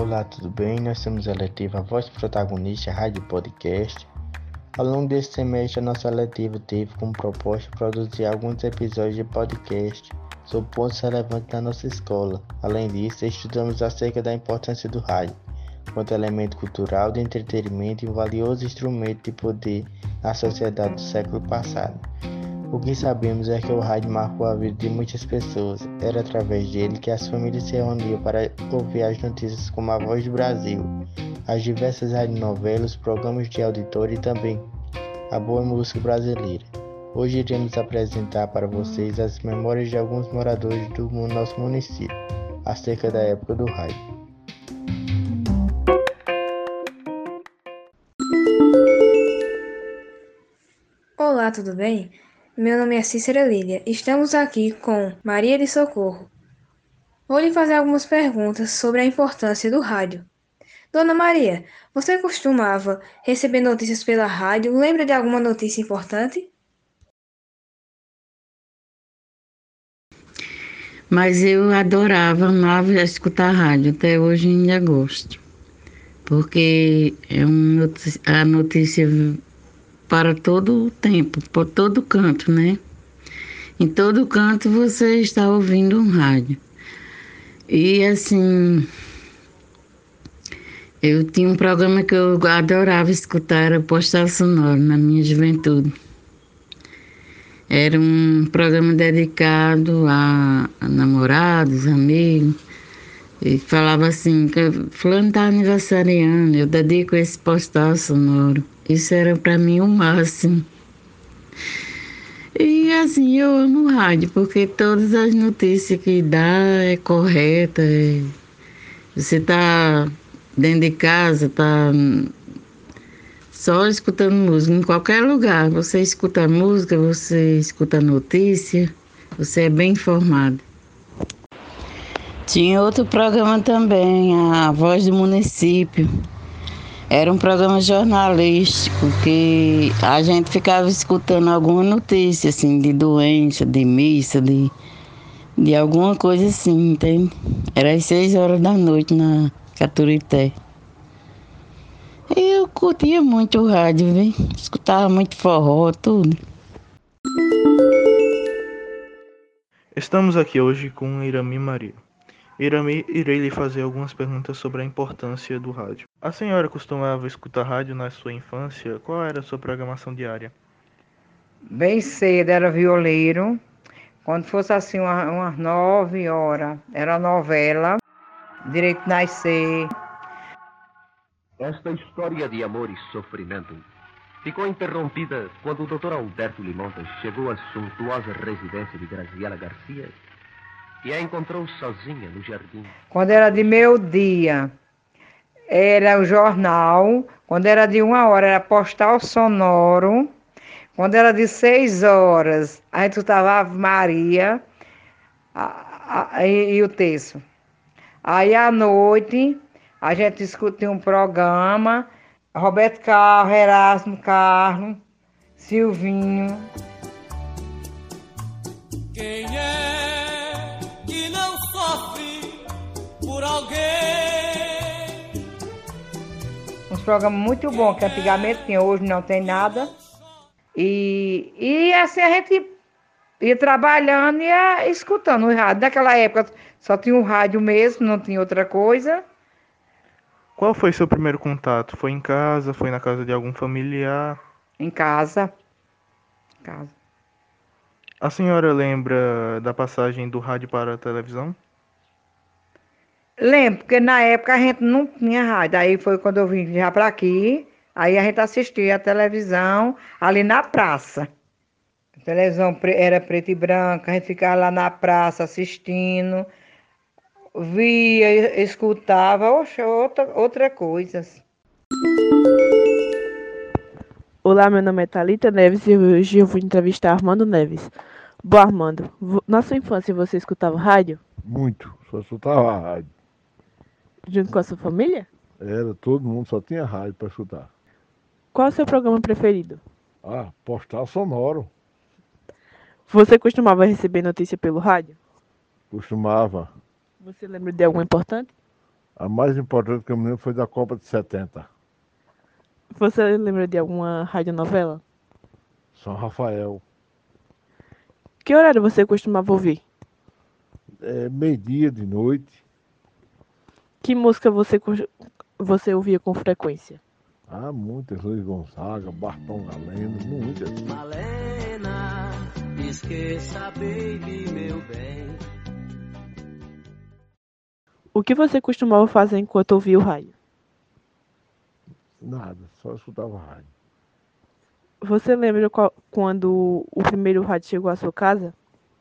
Olá, tudo bem? Nós somos a letiva Voz Protagonista Rádio Podcast. Ao longo deste semestre, a nossa letiva teve como proposta produzir alguns episódios de podcast sobre pontos relevantes da nossa escola. Além disso, estudamos acerca da importância do rádio, quanto elemento cultural de entretenimento e um valioso instrumento de poder na sociedade do século passado. O que sabemos é que o rádio marcou a vida de muitas pessoas. Era através dele que as famílias se reuniam para ouvir as notícias como a Voz do Brasil, as diversas radionovelas, programas de auditório e também a boa música brasileira. Hoje iremos apresentar para vocês as memórias de alguns moradores do nosso município acerca da época do rádio. Olá, tudo bem? Meu nome é Cícera Lília. Estamos aqui com Maria de Socorro. Vou lhe fazer algumas perguntas sobre a importância do rádio. Dona Maria, você costumava receber notícias pela rádio? Lembra de alguma notícia importante? Mas eu adorava, amava escutar rádio, até hoje ainda gosto. Porque é um a notícia para todo o tempo, por todo canto, né? Em todo canto você está ouvindo um rádio. E assim, eu tinha um programa que eu adorava escutar, era Postal Sonoro, na minha juventude. Era um programa dedicado a, a namorados, amigos. E falava assim, que fulano está aniversariando, eu dedico esse postal sonoro. Isso era para mim o máximo. E assim, eu amo rádio, porque todas as notícias que dá é correta. É... Você está dentro de casa, está só escutando música. Em qualquer lugar, você escuta música, você escuta notícia, você é bem informado. Tinha outro programa também, a Voz do Município. Era um programa jornalístico que a gente ficava escutando alguma notícia, assim, de doença, de missa, de, de alguma coisa assim, entende? Era às seis horas da noite na Caturité. Eu curtia muito o rádio, viu? Escutava muito forró, tudo. Estamos aqui hoje com Irami Maria. Irami, irei lhe fazer algumas perguntas sobre a importância do rádio. A senhora costumava escutar rádio na sua infância? Qual era a sua programação diária? Bem cedo era violeiro. Quando fosse assim umas nove horas, era novela. Direito de Nascer. Esta história de amor e sofrimento ficou interrompida quando o Dr. Alberto Limontas chegou à suntuosa residência de Graziela Garcia e a encontrou sozinha no jardim. Quando era de meio-dia, era o jornal. Quando era de uma hora, era postal sonoro. Quando era de seis horas, a gente escutava Ave Maria a, a, e, e o texto. Aí à noite a gente escuta um programa, Roberto Carlos, Erasmo Carlos, Silvinho. Quem é alguém? Uns programas muito bons, que antigamente tinha, hoje não tem nada. E, e assim a gente ia trabalhando e ia escutando o rádio. Naquela época só tinha o rádio mesmo, não tinha outra coisa. Qual foi seu primeiro contato? Foi em casa? Foi na casa de algum familiar? Em casa. casa. A senhora lembra da passagem do rádio para a televisão? Lembro, porque na época a gente não tinha rádio. Aí foi quando eu vim já para aqui. Aí a gente assistia a televisão ali na praça. A televisão era preta e branca, a gente ficava lá na praça assistindo via, escutava, oxa, outra, outra coisa. Olá, meu nome é Thalita Neves e hoje eu vou entrevistar Armando Neves. Bom, Armando, na sua infância você escutava rádio? Muito, só escutava rádio. Junto com a sua família? Era, todo mundo só tinha rádio para escutar. Qual é o seu programa preferido? Ah, postal sonoro. Você costumava receber notícia pelo rádio? Costumava. Você lembra de alguma importante? A mais importante que eu me lembro foi da Copa de 70. Você lembra de alguma radionovela? São Rafael. Que horário você costumava ouvir? É, meio-dia de noite. Que música você, você ouvia com frequência? Ah, muitas. Luiz Gonzaga, Bartão Galeno, muitas. Malena, esqueça, baby, meu bem. O que você costumava fazer enquanto ouvia o rádio? Nada, só escutava rádio. Você lembra qual- quando o primeiro rádio chegou à sua casa?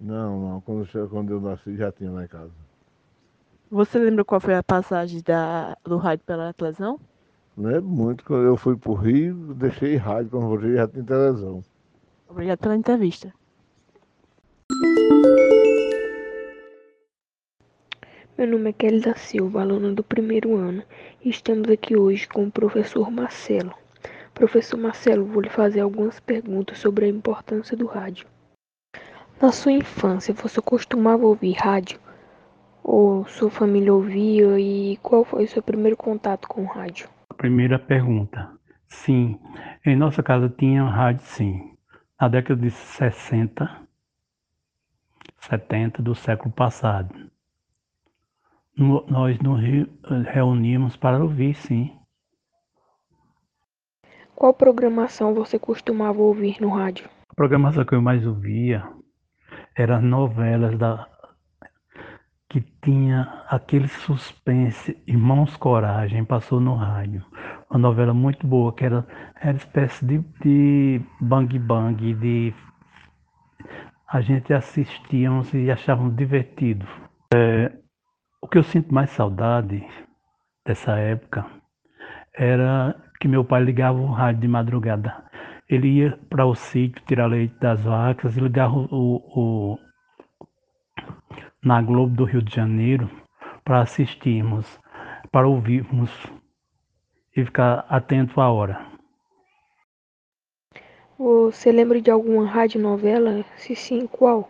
Não, não. Quando, quando eu nasci já tinha lá em casa. Você lembra qual foi a passagem da, do rádio pela televisão? Lembro muito. Quando eu fui pro Rio, deixei rádio. Quando voltei já tinha televisão. Obrigado pela entrevista. Meu nome é Kelly da Silva, aluna do primeiro ano, e estamos aqui hoje com o professor Marcelo. Professor Marcelo, vou lhe fazer algumas perguntas sobre a importância do rádio. Na sua infância, você costumava ouvir rádio? Ou sua família ouvia? E qual foi o seu primeiro contato com o rádio? Primeira pergunta. Sim, em nossa casa tinha rádio sim. Na década de 60, 70 do século passado. No- nós nos re- reuníamos para ouvir, sim. Qual programação você costumava ouvir no rádio? A programação que eu mais ouvia eram as novelas da que tinha aquele suspense, Irmãos Coragem, passou no rádio. Uma novela muito boa, que era, era espécie de, de bang bang, de a gente assistíamos e achávamos divertido. É, o que eu sinto mais saudade dessa época era que meu pai ligava o rádio de madrugada. Ele ia para o sítio tirar leite das vacas e ligava o, o- na Globo do Rio de Janeiro para assistirmos, para ouvirmos e ficar atento à hora. Você lembra de alguma radionovela? Se sim, qual?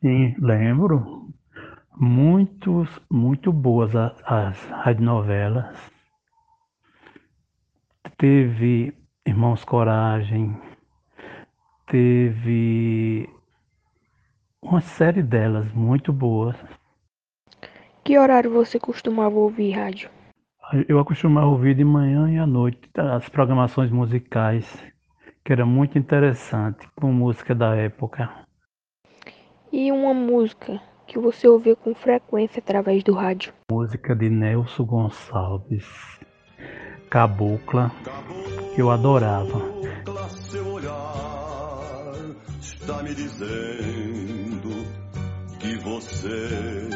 Sim, lembro. Muitos, muito boas a- as radionovelas. Teve Irmãos Coragem, teve uma série delas muito boas. Que horário você costumava ouvir rádio? Eu acostumava ouvir de manhã e à noite as programações musicais, que era muito interessante, com música da época. E uma música que você ouvia com frequência através do rádio? Música de Nelson Gonçalves, Cabocla, que eu adorava. Seu olhar está me dizendo você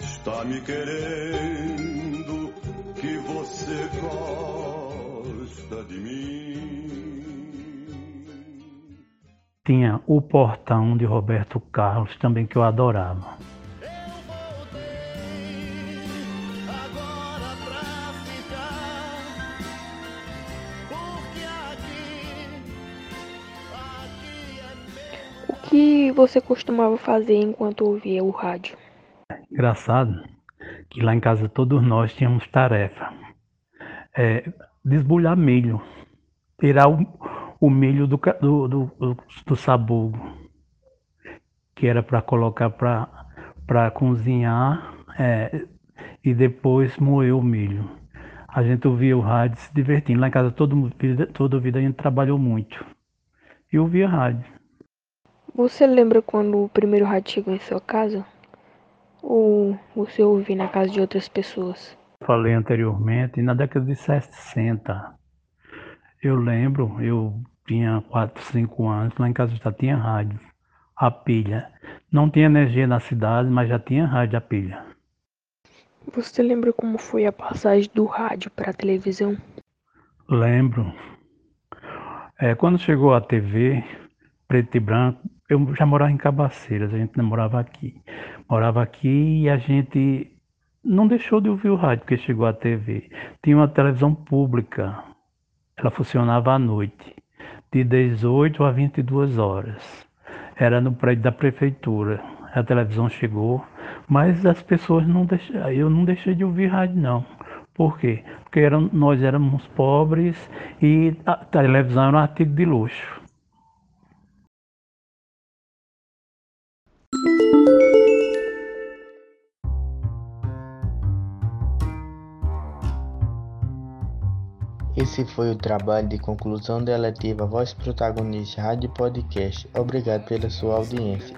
está me querendo, que você gosta de mim. Tinha O Portão de Roberto Carlos, também que eu adorava. Que você costumava fazer enquanto ouvia o rádio? Engraçado que lá em casa todos nós tínhamos tarefa. É, desbulhar milho, tirar o, o milho do, do, do, do, sabugo, que era para colocar para cozinhar é, e depois moer o milho. A gente ouvia o rádio se divertindo. Lá em casa todo, toda a vida a gente trabalhou muito. E ouvia rádio. Você lembra quando o primeiro rádio chegou em sua casa? Ou você ouvia na casa de outras pessoas? falei anteriormente, na década de 60, eu lembro, eu tinha 4, 5 anos, lá em casa já tinha rádio, a pilha. Não tinha energia na cidade, mas já tinha rádio a pilha. Você lembra como foi a passagem do rádio para a televisão? Lembro. É, quando chegou a TV, preto e branco, eu já morava em Cabaceiras, a gente não morava aqui. Morava aqui e a gente não deixou de ouvir o rádio porque chegou a TV. Tinha uma televisão pública, ela funcionava à noite, de 18 a 22 horas. Era no prédio da prefeitura. A televisão chegou, mas as pessoas não deixaram, eu não deixei de ouvir rádio não. Por quê? Porque eram, nós éramos pobres e a televisão era um artigo de luxo. Esse foi o trabalho de conclusão da eletiva Voz Protagonista Rádio Podcast. Obrigado pela sua audiência.